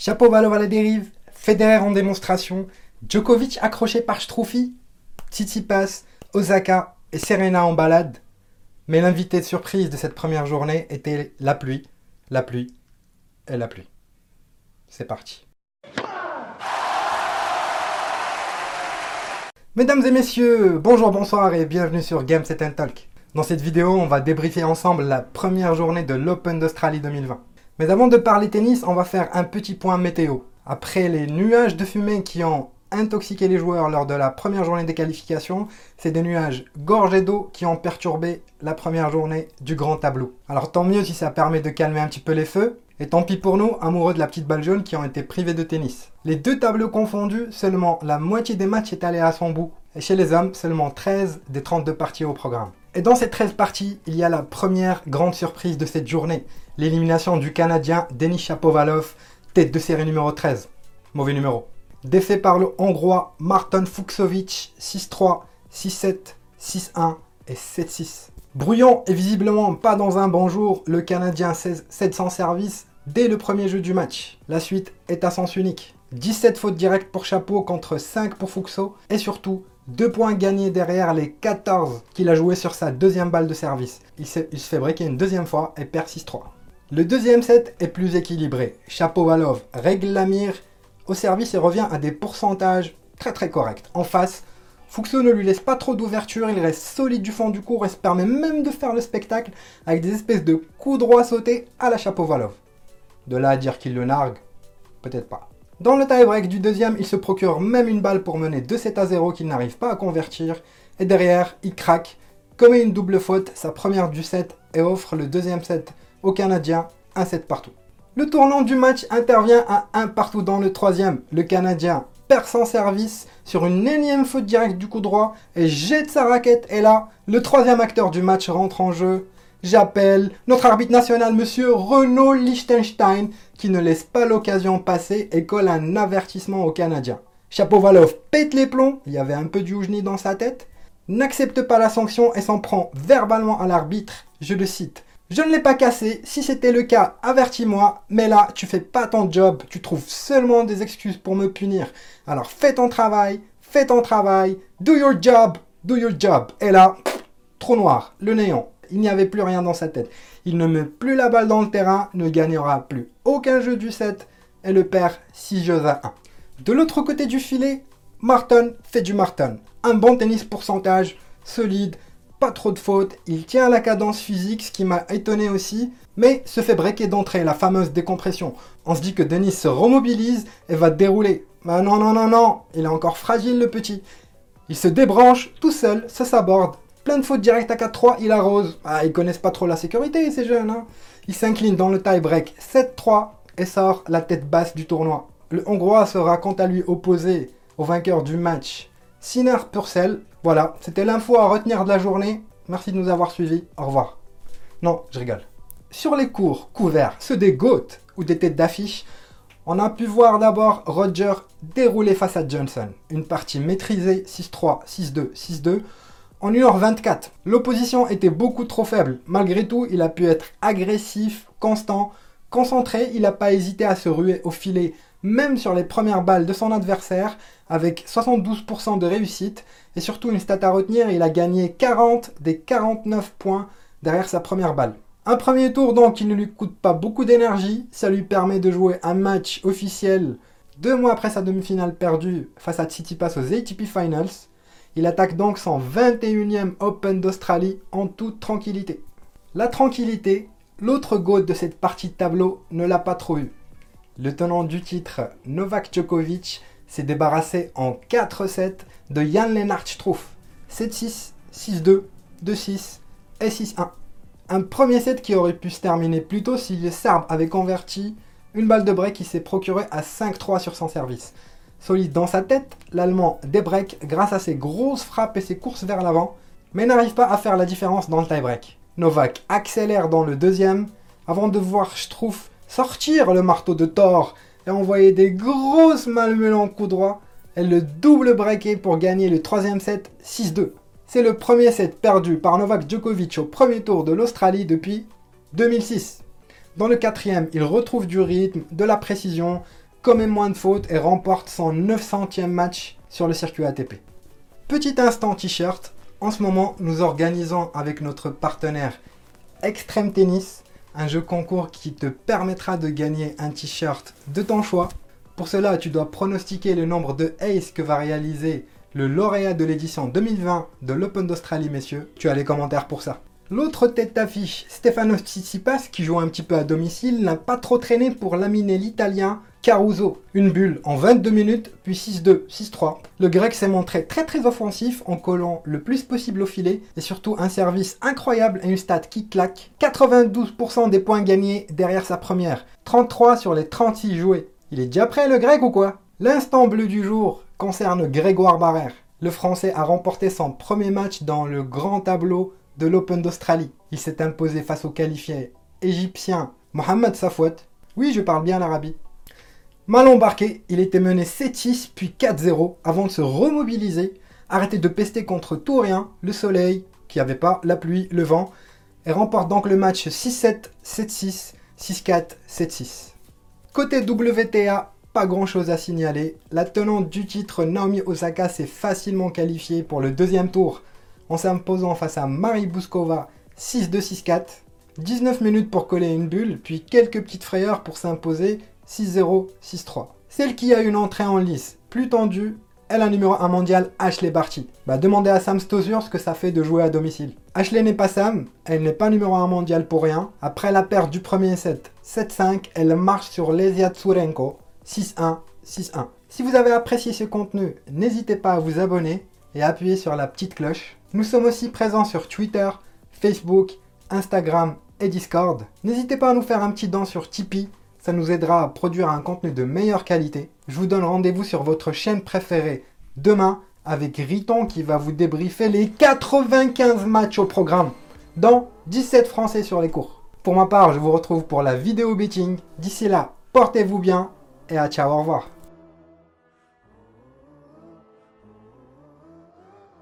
Chapeau Valov à la dérive, Federer en démonstration, Djokovic accroché par Struffy, Tsitsipas, Osaka et Serena en balade. Mais l'invité de surprise de cette première journée était la pluie, la pluie et la pluie. C'est parti. Mesdames et messieurs, bonjour, bonsoir et bienvenue sur Games and Talk. Dans cette vidéo, on va débriefer ensemble la première journée de l'Open d'Australie 2020. Mais avant de parler tennis, on va faire un petit point météo. Après les nuages de fumée qui ont intoxiqué les joueurs lors de la première journée des qualifications, c'est des nuages gorgés d'eau qui ont perturbé la première journée du grand tableau. Alors tant mieux si ça permet de calmer un petit peu les feux, et tant pis pour nous, amoureux de la petite balle jaune qui ont été privés de tennis. Les deux tableaux confondus, seulement la moitié des matchs est allé à son bout. Et chez les hommes, seulement 13 des 32 parties au programme. Et dans ces 13 parties, il y a la première grande surprise de cette journée, l'élimination du Canadien Denis Chapovalov, tête de série numéro 13. Mauvais numéro. Défait par le Hongrois Martin Fuxovic 6-3, 6-7, 6-1 et 7-6. Brouillon et visiblement pas dans un bon jour, le Canadien 16 700 service dès le premier jeu du match. La suite est à sens unique. 17 fautes directes pour Chapeau contre 5 pour Fuxo et surtout 2 points gagnés derrière les 14 qu'il a joué sur sa deuxième balle de service. Il se, fait breaker une deuxième fois et perd 6-3. Le deuxième set est plus équilibré. Chapeau-Valov règle la mire au service et revient à des pourcentages très très corrects. En face, Fuxo ne lui laisse pas trop d'ouverture, il reste solide du fond du cours et se permet même de faire le spectacle avec des espèces de coups droits sautés à la Chapeau-Valov. De là à dire qu'il le nargue, peut-être pas. Dans le tie-break du deuxième, il se procure même une balle pour mener 2-7 à 0 qu'il n'arrive pas à convertir. Et derrière, il craque, commet une double faute, sa première du set, et offre le deuxième set au Canadien, un set partout. Le tournant du match intervient à un partout dans le troisième. Le Canadien perd son service sur une énième faute directe du coup droit et jette sa raquette. Et là, le troisième acteur du match rentre en jeu. J'appelle notre arbitre national, monsieur Renaud Liechtenstein, qui ne laisse pas l'occasion passer et colle un avertissement au Canadien. Chapovalov pète les plombs, il y avait un peu du dans sa tête, n'accepte pas la sanction et s'en prend verbalement à l'arbitre. Je le cite. Je ne l'ai pas cassé, si c'était le cas, avertis-moi, mais là, tu fais pas ton job, tu trouves seulement des excuses pour me punir. Alors fais ton travail, fais ton travail, do your job, do your job. Et là, trop noir, le néant. Il n'y avait plus rien dans sa tête. Il ne met plus la balle dans le terrain, ne gagnera plus aucun jeu du set et le perd 6 jeux à 1. De l'autre côté du filet, Martin fait du Martin. Un bon tennis pourcentage, solide, pas trop de fautes, il tient la cadence physique, ce qui m'a étonné aussi, mais se fait breaker d'entrée, la fameuse décompression. On se dit que Denis se remobilise et va dérouler. Mais non, non, non, non, il est encore fragile le petit. Il se débranche tout seul, ça s'aborde, Plein de fautes directes à 4-3, il arrose. Ah, ils connaissent pas trop la sécurité, ces jeunes. Hein. Il s'incline dans le tie-break 7-3 et sort la tête basse du tournoi. Le Hongrois sera quant à lui opposé au vainqueur du match, Sinner Purcell. Voilà, c'était l'info à retenir de la journée. Merci de nous avoir suivis. Au revoir. Non, je rigole. Sur les cours couverts, ceux des GOAT ou des têtes d'affiche, on a pu voir d'abord Roger dérouler face à Johnson. Une partie maîtrisée 6-3, 6-2, 6-2 en 1h24, l'opposition était beaucoup trop faible. Malgré tout, il a pu être agressif, constant, concentré. Il n'a pas hésité à se ruer au filet, même sur les premières balles de son adversaire, avec 72% de réussite. Et surtout, une stat à retenir, il a gagné 40 des 49 points derrière sa première balle. Un premier tour donc qui ne lui coûte pas beaucoup d'énergie, ça lui permet de jouer un match officiel deux mois après sa demi-finale perdue face à Tsitsipas aux ATP Finals. Il attaque donc son 21e Open d'Australie en toute tranquillité. La tranquillité, l'autre goût de cette partie de tableau ne l'a pas trop eu. Le tenant du titre, Novak Djokovic, s'est débarrassé en 4-7 de Jan Lennart Struff. 7-6, 6-2, 2-6 et 6-1. Un premier set qui aurait pu se terminer plus tôt si le Serbe avait converti une balle de break qui s'est procuré à 5-3 sur son service. Solide dans sa tête, l'Allemand débreak grâce à ses grosses frappes et ses courses vers l'avant, mais n'arrive pas à faire la différence dans le tie-break. Novak accélère dans le deuxième, avant de voir Struff sortir le marteau de Thor et envoyer des grosses malmenants coups droits, et le double breaké pour gagner le troisième set 6-2. C'est le premier set perdu par Novak Djokovic au premier tour de l'Australie depuis 2006. Dans le quatrième, il retrouve du rythme, de la précision, commet moins de fautes et remporte son 900e match sur le circuit ATP. Petit instant t-shirt, en ce moment nous organisons avec notre partenaire Extreme Tennis un jeu concours qui te permettra de gagner un t-shirt de ton choix. Pour cela, tu dois pronostiquer le nombre de ace que va réaliser le lauréat de l'édition 2020 de l'Open d'Australie, messieurs. Tu as les commentaires pour ça. L'autre tête d'affiche, Stefano Tsitsipas, qui joue un petit peu à domicile, n'a pas trop traîné pour laminer l'Italien Caruso. Une bulle en 22 minutes, puis 6-2, 6-3. Le grec s'est montré très très offensif en collant le plus possible au filet et surtout un service incroyable et une stat qui claque. 92% des points gagnés derrière sa première, 33 sur les 36 joués. Il est déjà prêt le grec ou quoi? L'instant bleu du jour concerne Grégoire Barrère. Le français a remporté son premier match dans le grand tableau de l'Open d'Australie. Il s'est imposé face au qualifié égyptien Mohamed Safouet. Oui, je parle bien l'Arabie. Mal embarqué, il était mené 7-6 puis 4-0 avant de se remobiliser, arrêter de pester contre tout rien, le soleil, qui avait pas, la pluie, le vent, et remporte donc le match 6-7, 7-6, 6-4, 7-6. Côté WTA, pas grand chose à signaler. La tenante du titre Naomi Osaka s'est facilement qualifiée pour le deuxième tour en s'imposant face à Marie Bouskova 6-2, 6-4. 19 minutes pour coller une bulle, puis quelques petites frayeurs pour s'imposer 6-0, 6-3. Celle qui a une entrée en lice plus tendue est la numéro 1 mondiale Ashley Barty. Bah demandez à Sam Stosur ce que ça fait de jouer à domicile. Ashley n'est pas Sam, elle n'est pas numéro 1 mondial pour rien. Après la perte du premier set 7-5, elle marche sur Lesia Tsurenko 6-1, 6-1. Si vous avez apprécié ce contenu, n'hésitez pas à vous abonner et à appuyer sur la petite cloche. Nous sommes aussi présents sur Twitter, Facebook, Instagram et Discord. N'hésitez pas à nous faire un petit don sur Tipeee ça nous aidera à produire un contenu de meilleure qualité. Je vous donne rendez-vous sur votre chaîne préférée demain avec Riton qui va vous débriefer les 95 matchs au programme, dans 17 Français sur les cours. Pour ma part, je vous retrouve pour la vidéo betting. D'ici là, portez-vous bien et à ciao, au revoir.